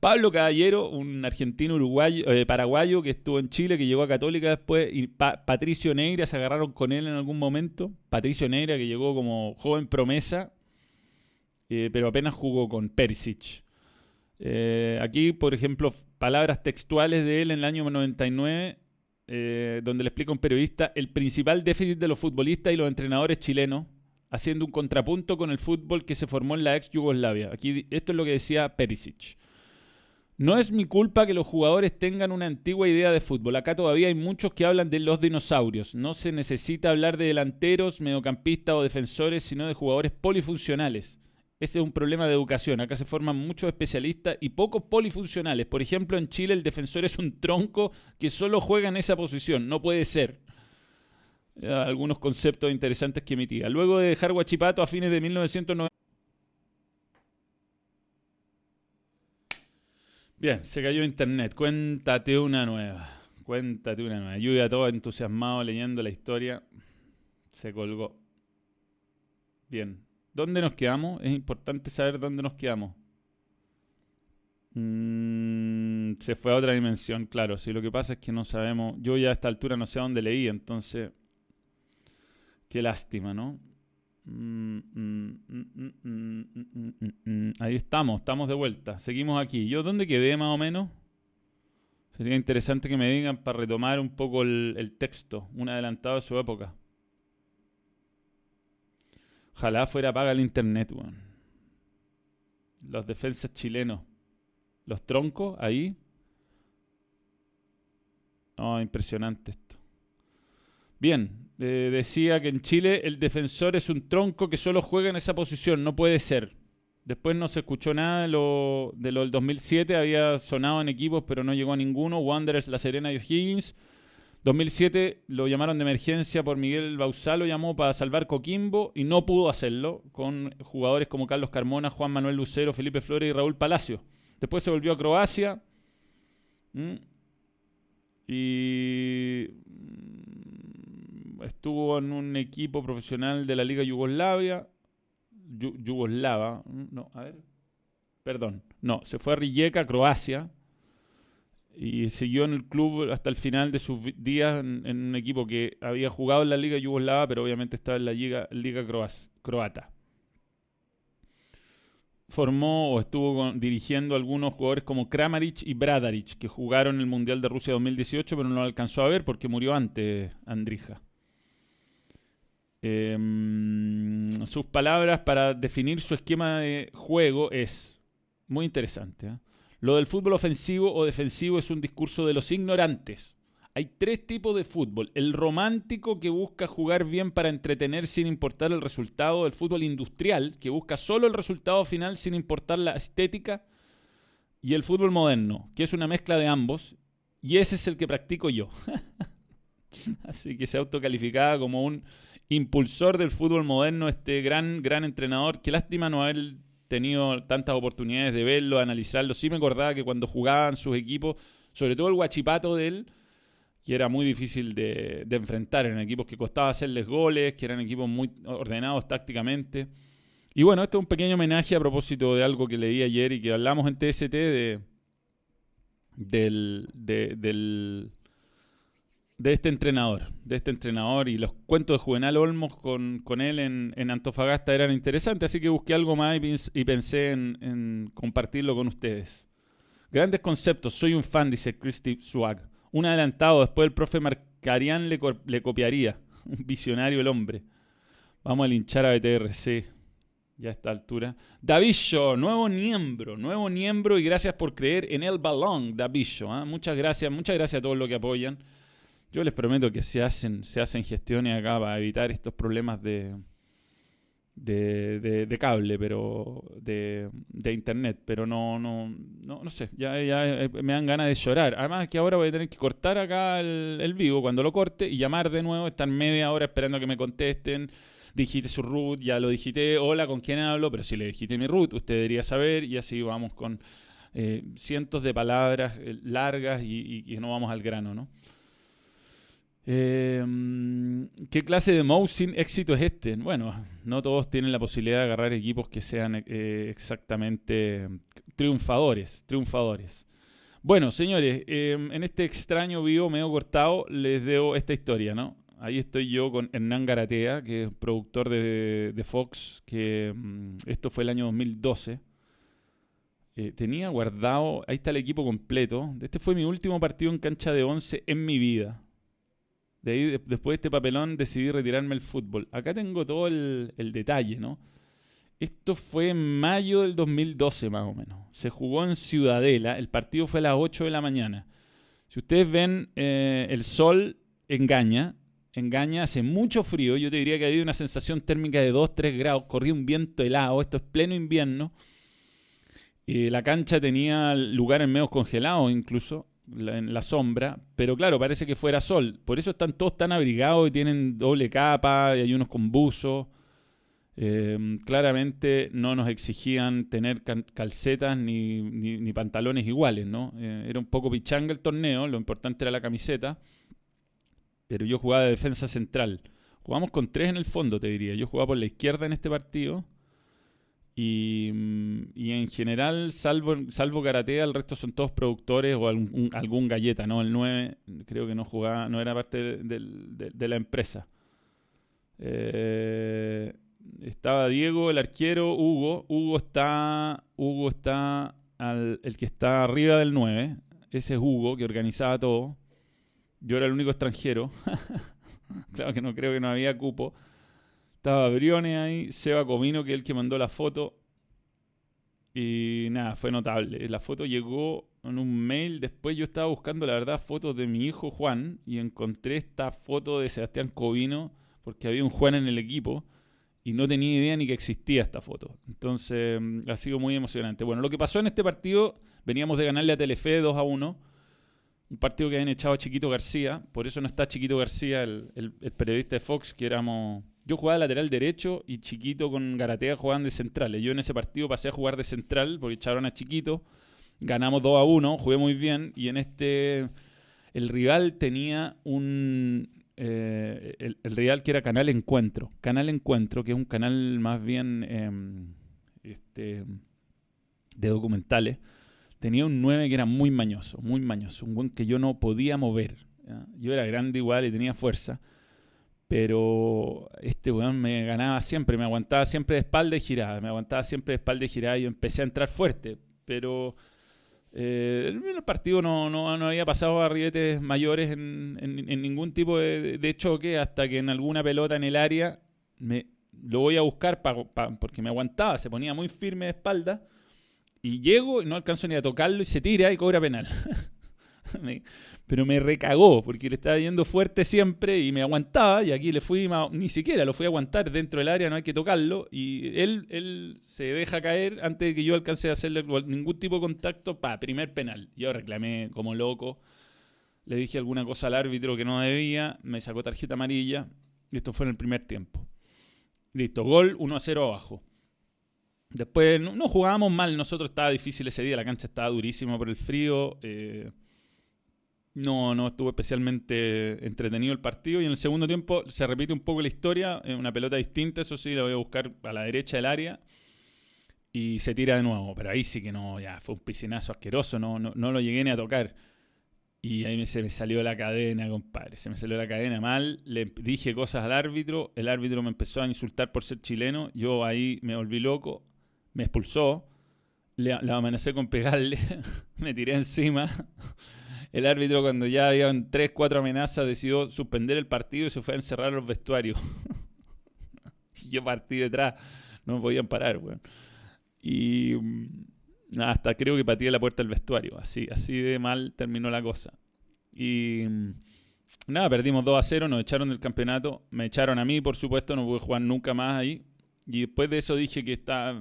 Pablo Caballero, un argentino uruguayo, eh, paraguayo que estuvo en Chile, que llegó a Católica después, y Patricio Neira se agarraron con él en algún momento. Patricio Neira que llegó como joven promesa, eh, pero apenas jugó con Perisic. aquí, por ejemplo, palabras textuales de él en el año 99 eh, donde le explica un periodista el principal déficit de los futbolistas y los entrenadores chilenos, haciendo un contrapunto con el fútbol que se formó en la ex Yugoslavia. Aquí esto es lo que decía Perisic. No es mi culpa que los jugadores tengan una antigua idea de fútbol. Acá todavía hay muchos que hablan de los dinosaurios. No se necesita hablar de delanteros, mediocampistas o defensores, sino de jugadores polifuncionales. Este es un problema de educación. Acá se forman muchos especialistas y pocos polifuncionales. Por ejemplo, en Chile el defensor es un tronco que solo juega en esa posición. No puede ser. Eh, algunos conceptos interesantes que emitía. Luego de dejar Guachipato a fines de 1990. Bien, se cayó internet. Cuéntate una nueva. Cuéntate una nueva. Yo todo entusiasmado leyendo la historia. Se colgó. Bien. ¿Dónde nos quedamos? Es importante saber dónde nos quedamos. Mm, se fue a otra dimensión, claro. Si lo que pasa es que no sabemos. Yo ya a esta altura no sé a dónde leí, entonces. Qué lástima, ¿no? Mm, mm, Ahí estamos, estamos de vuelta. Seguimos aquí. ¿Yo dónde quedé más o menos? Sería interesante que me digan para retomar un poco el, el texto, un adelantado de su época. Ojalá fuera paga el internet, weón. Los defensas chilenos. Los troncos ahí. Oh, impresionante esto. Bien, decía que en Chile el defensor es un tronco que solo juega en esa posición, no puede ser. Después no se escuchó nada de lo, de lo del 2007, había sonado en equipos pero no llegó a ninguno. Wanderers, La Serena y O'Higgins. 2007 lo llamaron de emergencia por Miguel Bausá, lo llamó para salvar Coquimbo y no pudo hacerlo con jugadores como Carlos Carmona, Juan Manuel Lucero, Felipe Flores y Raúl Palacio. Después se volvió a Croacia y estuvo en un equipo profesional de la Liga Yugoslavia. Yugoslava, no, a ver. Perdón, no, se fue a Rijeka, Croacia y siguió en el club hasta el final de sus días en, un equipo que había jugado en la Liga Yugoslava, pero obviamente estaba en la Liga, Croata. Formó o estuvo dirigiendo algunos jugadores como Kramaric y Bradaric, que jugaron el Mundial de Rusia 2018, pero no lo alcanzó a ver porque murió antes Andrija. Em, sus palabras para definir su esquema de juego es muy interesante. ¿eh? Lo del fútbol ofensivo o defensivo es un discurso de los ignorantes. Hay tres tipos de fútbol. El romántico que busca jugar bien para entretener sin importar el resultado. El fútbol industrial que busca solo el resultado final sin importar la estética. Y el fútbol moderno, que es una mezcla de ambos. Y ese es el que practico yo. Así que se autocalificaba como un impulsor del fútbol moderno, este gran, gran entrenador. Qué lástima no haber tenido tantas oportunidades de verlo, analizarlo. Sí me acordaba que cuando jugaban sus equipos, sobre todo el guachipato de él, que era muy difícil de, enfrentar. Eran equipos que costaba hacerles goles, que eran equipos muy ordenados tácticamente. Y bueno, este es un pequeño homenaje a propósito de algo que leí ayer y que hablamos en TST de, del, del de este entrenador, de este entrenador y los cuentos de Juvenal Olmos con, él en, Antofagasta eran interesantes, así que busqué algo más y, pensé en, compartirlo con ustedes. Grandes conceptos, soy un fan, dice Christy Swag. Un adelantado, después el profe Marcarian le, le copiaría. Un visionario el hombre. Vamos a linchar a BTRC. Ya a esta altura. Davillo, nuevo miembro, nuevo miembro y gracias por creer en el balón, Davillo. ¿ah? Muchas gracias, muchas gracias a todos los que apoyan. Yo les prometo que se hacen, se hacen gestiones acá para evitar estos problemas de, de, cable, pero de, internet, pero no, no, no, no sé, ya, ya eh, me dan ganas de llorar. Además que ahora voy a tener que cortar acá el, el vivo cuando lo corte y llamar de nuevo, estar media hora esperando que me contesten digite su root, ya lo digité, hola, ¿con quién hablo? Pero si le digité mi root, usted debería saber y así vamos con eh, cientos de palabras eh, largas y, y, no vamos al grano, ¿no? Em, ¿Qué clase de mouse sin éxito es este? Bueno, no todos tienen la posibilidad de agarrar equipos que sean eh, exactamente triunfadores, triunfadores. Bueno, señores, em, en este extraño vivo medio cortado les debo esta historia, ¿no? Ahí estoy yo con Hernán Garatea, que es productor de, Fox, que mm, esto fue el año 2012. Eh, tenía guardado, ahí está el equipo completo. Este fue mi último partido en cancha de 11 en mi vida. De ahí, después de este papelón, decidí retirarme del fútbol. Acá tengo todo el, detalle, ¿no? Esto fue en mayo del 2012, más o menos. Se jugó en Ciudadela. El partido fue a las 8 de la mañana. Si ustedes ven, eh, el sol engaña engaña, hace mucho frío, yo te diría que había una sensación térmica de 2-3 grados, corría un viento helado, esto es pleno invierno. y la cancha tenía lugares medio congelados incluso, en la sombra, pero claro, parece que fuera sol. Por eso están todos tan abrigados y tienen doble capa y hay unos con buzo. Em, claramente no nos exigían tener calcetas ni, pantalones iguales, ¿no? Eh, era un poco pichanga el torneo, lo importante era la camiseta pero yo jugaba de defensa central. Jugamos con tres en el fondo, te diría. Yo jugaba por la izquierda en este partido. Y, mm, en general, salvo, salvo Karatea, el resto son todos productores o algún, galleta, ¿no? El 9 creo que no jugaba, no era parte de, la empresa. Eh, estaba Diego, el arquero, Hugo. Hugo está, Hugo está el que está arriba del 9. Ese es Hugo, que organizaba todo. Yo era el único extranjero. claro que no creo que no había cupo. Estaba Brione ahí, Seba Comino, que es el que mandó la foto. Y nada, fue notable. La foto llegó en un mail. Después yo estaba buscando, la verdad, fotos de mi hijo Juan. Y encontré esta foto de Sebastián Covino, porque había un Juan en el equipo. Y no tenía idea ni que existía esta foto. Entonces mm, ha sido muy emocionante. Bueno, lo que pasó en este partido, veníamos de ganarle a Telefe 2 a 1 un partido que habían echado a Chiquito García, por eso no está Chiquito García, el, periodista de Fox, que éramos... Yo jugaba de lateral derecho y Chiquito con Garatea jugaban de centrales. Yo en ese partido pasé a jugar de central porque echaron a Chiquito. Ganamos 2 a 1, jugué muy bien y en este el rival tenía un... Eh, el, rival que era Canal Encuentro. Canal Encuentro, que es un canal más bien em, este, de documentales tenía un 9 que era muy mañoso, muy mañoso, un buen que yo no podía mover. Yo era grande igual y tenía fuerza, pero este weón me ganaba siempre, me aguantaba siempre de espalda y girada, me aguantaba siempre de espalda y girada y empecé a entrar fuerte, pero eh, el partido no, no, había pasado a mayores en, ningún tipo de, choque hasta que en alguna pelota en el área me, lo voy a buscar porque me aguantaba, se ponía muy firme de espalda y llego y no alcanzo ni a tocarlo y se tira y cobra penal. pero me recagó porque le estaba yendo fuerte siempre y me aguantaba y aquí le fui, ni siquiera lo fui a aguantar dentro del área, no hay que tocarlo y él, él se deja caer antes de que yo alcance a hacerle ningún tipo de contacto, pa, primer penal. Yo reclamé como loco, le dije alguna cosa al árbitro que no debía, me sacó tarjeta amarilla y esto fue en el primer tiempo. Listo, gol 1 a 0 abajo. Después no, jugábamos mal, nosotros estaba difícil ese día, la cancha estaba durísima por el frío. Eh, no, no estuvo especialmente entretenido el partido. Y en el segundo tiempo se repite un poco la historia, una pelota distinta, eso sí, la voy a buscar a la derecha del área. Y se tira de nuevo, pero ahí sí que no, ya fue un piscinazo asqueroso, no, no, lo llegué ni a tocar. Y ahí se me salió la cadena, compadre. Se me salió la cadena mal. Le dije cosas al árbitro. El árbitro me empezó a insultar por ser chileno. Yo ahí me volví loco me expulsó le, amenacé con pegarle, me tiré encima. El árbitro cuando ya habían tres, cuatro amenazas decidió suspender el partido y se fue a encerrar los vestuarios. y yo partí detrás, no me podían parar, weón. Y mm, hasta creo que pateé la puerta del vestuario, así, así de mal terminó la cosa. Y mm, nada, perdimos 2 a 0, nos echaron del campeonato, me echaron a mí, por supuesto, no pude jugar nunca más ahí. Y después de eso dije que está,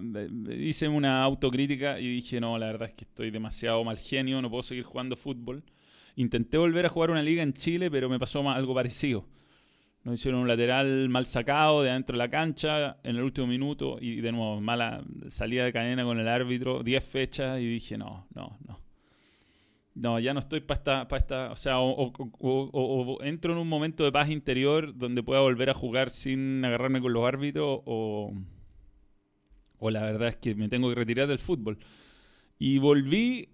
hice una autocrítica y dije, no, la verdad es que estoy demasiado mal genio, no puedo seguir jugando fútbol. Intenté volver a jugar una liga en Chile, pero me pasó algo parecido. Nos hicieron un lateral mal sacado de adentro de la cancha en el último minuto y de nuevo mala salida de cadena con el árbitro, 10 fechas y dije, no, no, no. No, ya no estoy para esta, para esta, o sea, o, entro en un momento de paz interior donde pueda volver a jugar sin agarrarme con los árbitros o, o la verdad es que me tengo que retirar del fútbol. Y volví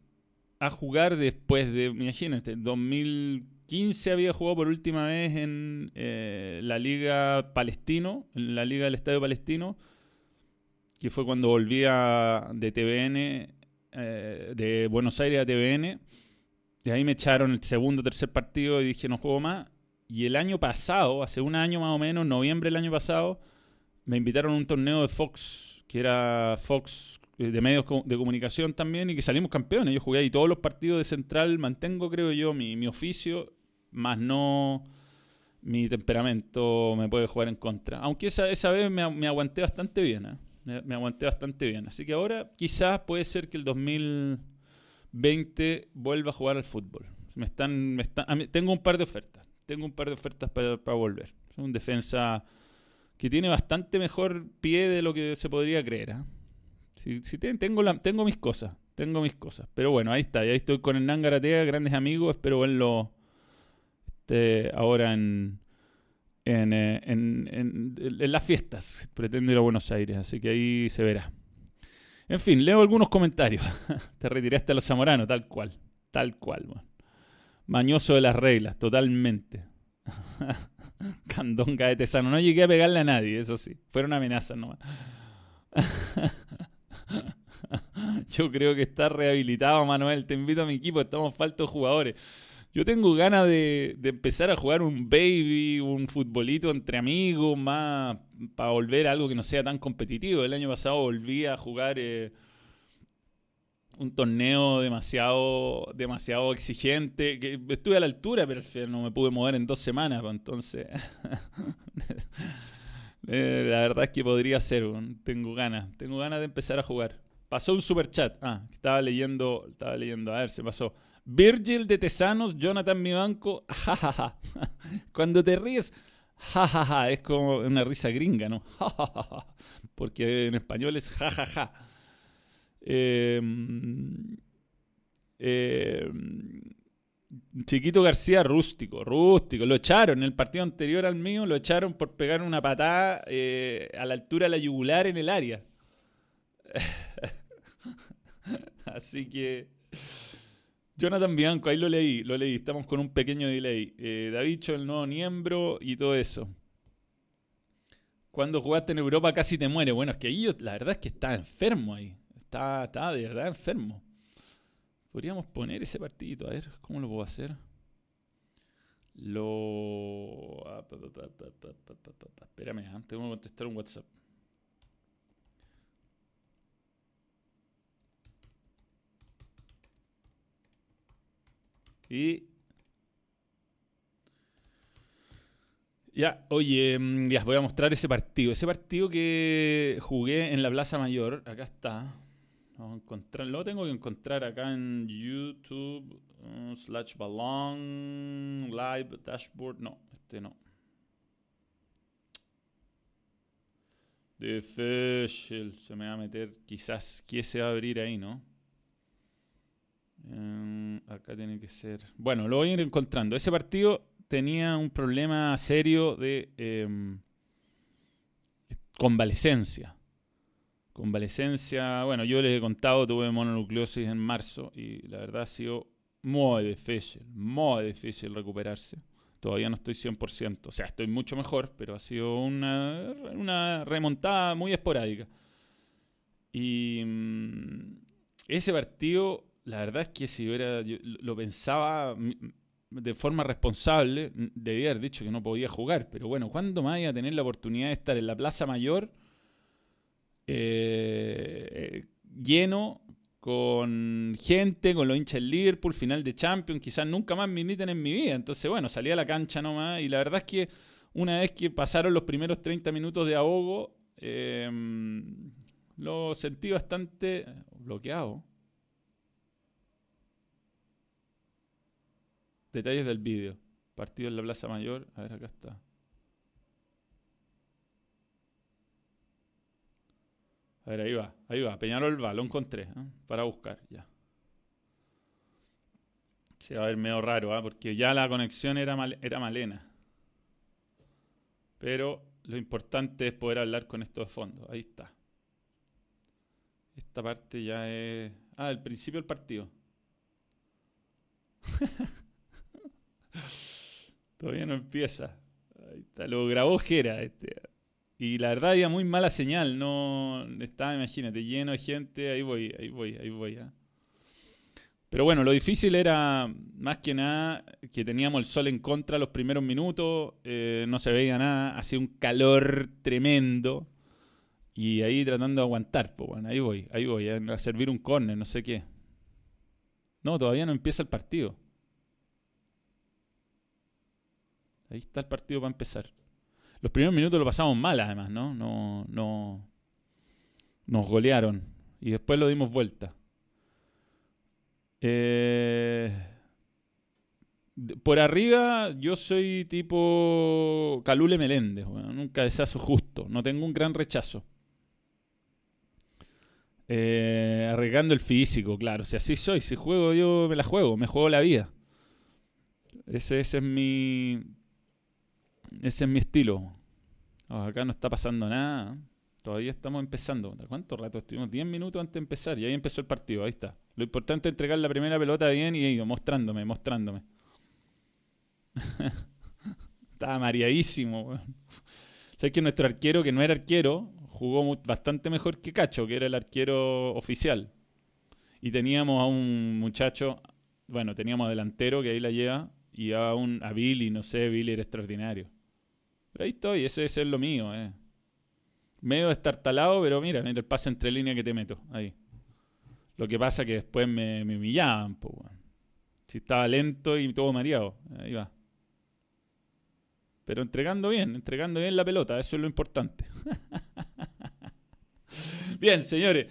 a jugar después de, imagínate, 2015 había jugado por última vez en eh, la Liga Palestino, en la Liga del Estadio Palestino, que fue cuando volvía de TVN, eh, de Buenos Aires a TVN de ahí me echaron el segundo, tercer partido y dije no juego más. Y el año pasado, hace un año más o menos, noviembre del año pasado, me invitaron a un torneo de Fox, que era Fox eh, de medios de comunicación también, y que salimos campeones. Yo jugué ahí todos los partidos de Central, mantengo, creo yo, mi, oficio, más no mi temperamento me puede jugar en contra. Aunque esa, esa vez me, aguanté bastante bien, ¿eh? me, me, aguanté bastante bien. Así que ahora quizás puede ser que el 2000... 20 vuelva a jugar al fútbol. Me están, me están, tengo un par de ofertas. Tengo un par de ofertas para, para volver. Es un defensa que tiene bastante mejor pie de lo que se podría creer. ¿ah? Si, tengo, la, tengo mis cosas. Tengo mis cosas. Pero bueno, ahí está. Ahí estoy con Hernán Garatea, grandes amigos. Espero verlo este, ahora en, en, eh, en, en, las fiestas. Pretendo ir a Buenos Aires. Así que ahí se verá. En fin, leo algunos comentarios. Te retiraste a los zamoranos, tal cual. Tal cual, Mañoso de las reglas, totalmente. Candonga de Tesano. No llegué a pegarle a nadie, eso sí. Fueron amenazas nomás. Yo creo que está rehabilitado, Manuel. Te invito a mi equipo, estamos faltos jugadores. Yo tengo ganas de, empezar a jugar un baby, un futbolito entre amigos, más para volver a algo que no sea tan competitivo. El año pasado volví a jugar eh, un torneo demasiado, demasiado exigente, que estuve a la altura, pero no me pude mover en dos semanas, pues, entonces... Eh, la verdad es que podría ser, tengo ganas, tengo ganas de empezar a jugar. Pasó un super chat. Ah, estaba leyendo, estaba leyendo, a ver, se pasó. Virgil de Tesanos, Jonathan mi banco, jajaja. Cuando te ríes, jajaja, es como una risa gringa, ¿no? Porque en español es jajaja. Em, em, Chiquito García, rústico, rústico. Lo echaron en el partido anterior al mío, lo echaron por pegar una patada eh, a la altura de la yugular en el área. Así que Jonathan Bianco, ahí lo leí, lo leí, estamos con un pequeño delay. Eh, Davicho, el nuevo miembro y todo eso. Cuando jugaste en Europa casi te muere. Bueno, es que ahí la verdad es que está enfermo ahí. Está, está de verdad enfermo. Podríamos poner ese partidito, a ver, ¿cómo lo puedo hacer? Lo... Espérame, antes tengo que contestar un WhatsApp. Y. Ya, oye, mm, ya voy a mostrar ese partido. Ese partido que jugué en la Plaza Mayor, acá está. Lo tengo que encontrar acá en YouTube uh, slash balón live dashboard. No, este no. Difícil, se me va a meter. Quizás que se va a abrir ahí, ¿no? Em, acá tiene que ser. Bueno, lo voy a ir encontrando. Ese partido tenía un problema serio de em, convalecencia. Convalecencia, bueno, yo les he contado, tuve mononucleosis en marzo y la verdad ha sido muy difícil, muy difícil recuperarse. Todavía no estoy 100%, o sea, estoy mucho mejor, pero ha sido una, una remontada muy esporádica. Y mm, ese partido, la verdad es que si hubiera, lo pensaba de forma responsable, debía haber dicho que no podía jugar. Pero bueno, ¿cuándo más iba a tener la oportunidad de estar en la Plaza Mayor eh, lleno con gente, con los hinchas del Liverpool, final de Champions, quizás nunca más me inviten en mi vida. Entonces, bueno, salí a la cancha nomás y la verdad es que una vez que pasaron los primeros 30 minutos de ahogo, eh, lo sentí bastante bloqueado. Detalles del vídeo. Partido en la Plaza Mayor. A ver, acá está. A ver, ahí va, ahí va. Peñarol va, lo encontré. ¿eh? Para buscar, ya. Se va a ver medio raro, ¿eh? porque ya la conexión era, era malena. Pero lo importante es poder hablar con esto de fondo. Ahí está. Esta parte ya es... Ah, el principio del partido. Todavía no empieza. Ahí está, lo grabó Jera. Este. Y la verdad había muy mala señal. No estaba, imagínate, lleno de gente. Ahí voy, ahí voy, ahí voy. ¿ah? Pero bueno, lo difícil era más que nada que teníamos el sol en contra los primeros minutos. Eh, no se veía nada. Hacía un calor tremendo. Y ahí tratando de aguantar, pues bueno, ahí voy, ahí voy, a servir un córner, no sé qué. No, todavía no empieza el partido. Ahí está el partido para empezar. Los primeros minutos lo pasamos mal, además, ¿no? No, no. Nos golearon. Y después lo dimos vuelta. Eh, por arriba, yo soy tipo Calule Meléndez. Nunca deshazo justo. No tengo un gran rechazo. Eh, arriesgando el físico, claro. Si así soy, si juego yo me la juego, me juego la vida. Ese, ese es mi. Ese es mi estilo. Oh, acá no está pasando nada. Todavía estamos empezando. ¿Cuánto rato estuvimos? 10 minutos antes de empezar y ahí empezó el partido. Ahí está. Lo importante es entregar la primera pelota bien y ido mostrándome, mostrándome. Estaba mareadísimo. Sabes que nuestro arquero, que no era arquero, jugó bastante mejor que Cacho, que era el arquero oficial. Y teníamos a un muchacho, bueno, teníamos delantero que ahí la lleva, y a un a Billy, no sé, Billy era extraordinario. Ahí estoy, ese, es lo mío, eh. Medio talado, pero mira, mira el pase entre línea que te meto, ahí. Lo que pasa que después me, humillaban, Si estaba lento y todo mareado, ahí va. Pero entregando bien, entregando bien la pelota, eso es lo importante. bien, señores.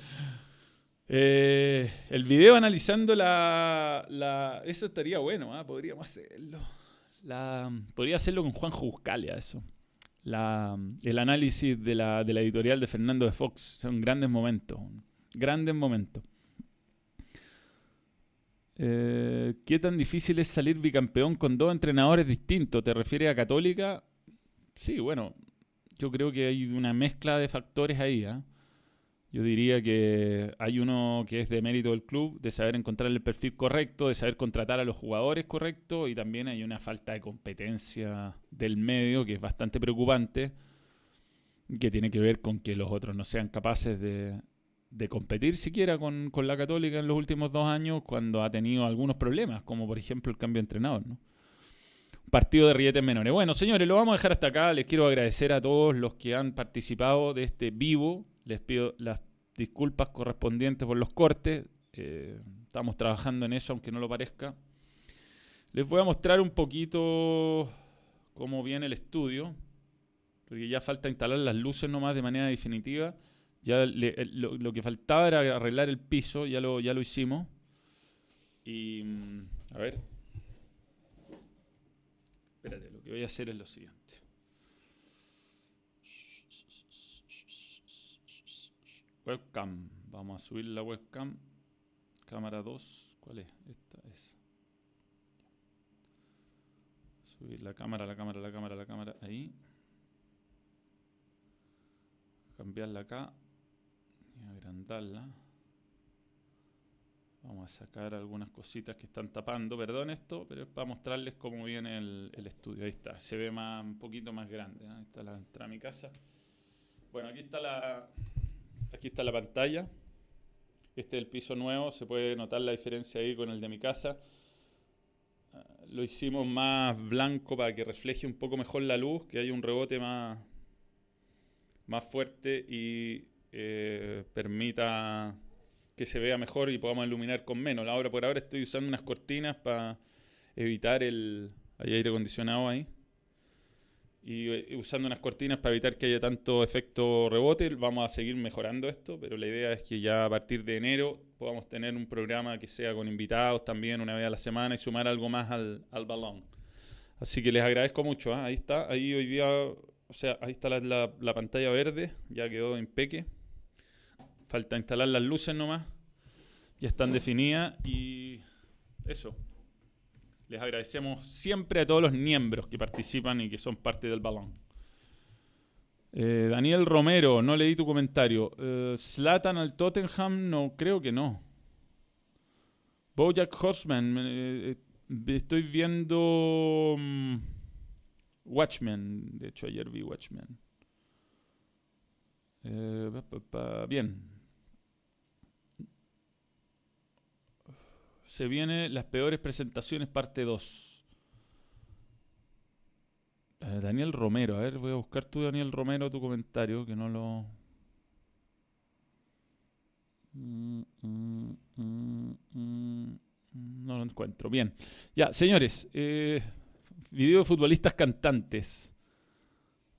Eh, el video analizando la, Eso estaría bueno, ¿ah? podríamos hacerlo. Podría hacerlo con Juan Juscalia, eso. La, el análisis de la, de la editorial de Fernando de Fox. Son grandes momentos. Grandes momentos. Eh, ¿Qué tan difícil es salir bicampeón con dos entrenadores distintos? ¿Te refieres a Católica? Sí, bueno, yo creo que hay una mezcla de factores ahí. ¿ah? Yo diría que hay uno que es de mérito del club, de saber encontrar el perfil correcto, de saber contratar a los jugadores correctos, y también hay una falta de competencia del medio que es bastante preocupante, que tiene que ver con que los otros no sean capaces de, competir siquiera con, la Católica en los últimos dos años cuando ha tenido algunos problemas, como por ejemplo el cambio de entrenador. Partido de rietes menores. Bueno, señores, lo vamos a dejar hasta acá. Les quiero agradecer a todos los que han participado de este vivo. Les pido las disculpas correspondientes por los cortes. Eh, estamos trabajando en eso, aunque no lo parezca. Les voy a mostrar un poquito cómo viene el estudio, porque ya falta instalar las luces nomás de manera definitiva. Ya lo, que faltaba era arreglar el piso, ya lo, ya lo hicimos. Y mm, a ver. Espérate, lo que voy a hacer es lo siguiente. Webcam. Vamos a subir la webcam. Cámara 2. ¿Cuál es? Esta es. Subir la cámara, la cámara, la cámara, la cámara. Ahí. Cambiarla acá agrandarla. Vamos a sacar algunas cositas que están tapando, perdón esto, pero es para mostrarles cómo viene el, estudio. Ahí está, se ve más, un poquito más grande. Ahí está la entrada a mi casa. Bueno, aquí está la, aquí está la pantalla. Este es el piso nuevo, se puede notar la diferencia ahí con el de mi casa. Ah, lo hicimos más blanco para que refleje un poco mejor la luz, que haya un rebote más, más fuerte y eh, permita que se vea mejor y podamos iluminar con menos. Ahora por ahora estoy usando unas cortinas para evitar el aire acondicionado ahí y eh, usando unas cortinas para evitar que haya tanto efecto rebote. Vamos a seguir mejorando esto, pero la idea es que ya a partir de enero podamos tener un programa que sea con invitados también una vez a la semana y sumar algo más al, balón. Así que les agradezco mucho. ¿ah? Ahí está, ahí hoy día, o sea, ahí está la, la, pantalla verde, ya quedó en peque. Falta instalar las luces nomás. Ya están definidas y eso. Les agradecemos siempre a todos los miembros que participan y que son parte del balón. Eh, Daniel Romero, no leí tu comentario. Slatan eh, al Tottenham, no, creo que no. Bojack Horseman, eh, estoy viendo mm, Watchmen. De hecho, ayer vi Watchmen. bien, Se viene las peores presentaciones parte 2. Eh, Daniel Romero, a ver, voy a buscar tú, Daniel Romero, tu comentario, que no lo... Mm, mm, mm, no lo encuentro. Bien. Ya, señores. Eh, video de futbolistas cantantes.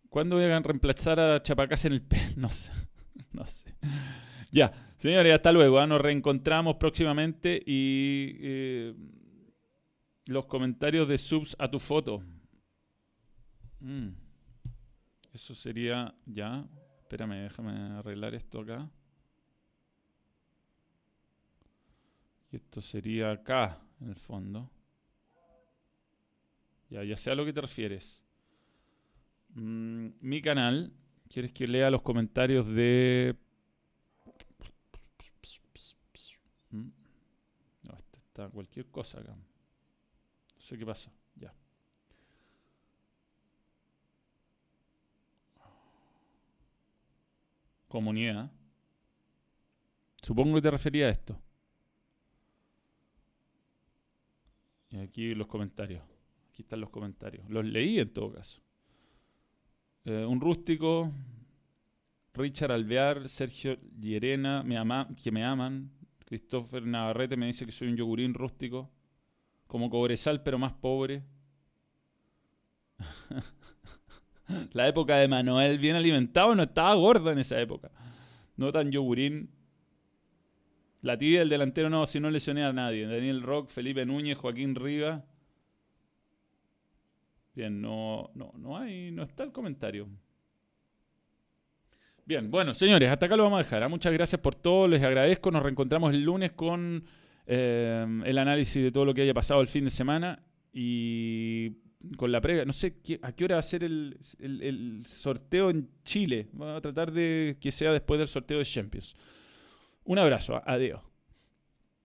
¿Cuándo voy a reemplazar a Chapacás en el P? No sé. No sé. Ya, señores, hasta luego. ¿ah? Nos reencontramos próximamente y eh, los comentarios de subs a tu foto. Mm. Eso sería ya. Espérame, déjame arreglar esto acá. Y esto sería acá, en el fondo. Ya, ya sé a lo que te refieres. Mm, mi canal. ¿Quieres que lea los comentarios de cualquier cosa acá. No sé qué pasó. Ya. Comunidad. Supongo que te refería a esto. Y aquí los comentarios. Aquí están los comentarios. Los leí en todo caso. Eh, un rústico. Richard Alvear, Sergio Llerena, me ama, que me aman, Christopher Navarrete me dice que soy un yogurín rústico, como cobresal pero más pobre. la época de Manuel bien alimentado no estaba gordo en esa época. No tan yogurín. La tibia del delantero no, si no lesioné a nadie. Daniel Rock, Felipe Núñez, Joaquín Riva. Bien, no, no, no hay, no está el comentario. Bien, bueno, señores, hasta acá lo vamos a dejar. ¿ah? Muchas gracias por todo, les agradezco. Nos reencontramos el lunes con eh, el análisis de todo lo que haya pasado el fin de semana y con la previa. No sé a qué hora va a ser el, el, sorteo en Chile. Vamos a tratar de que sea después del sorteo de Champions. Un abrazo, adiós.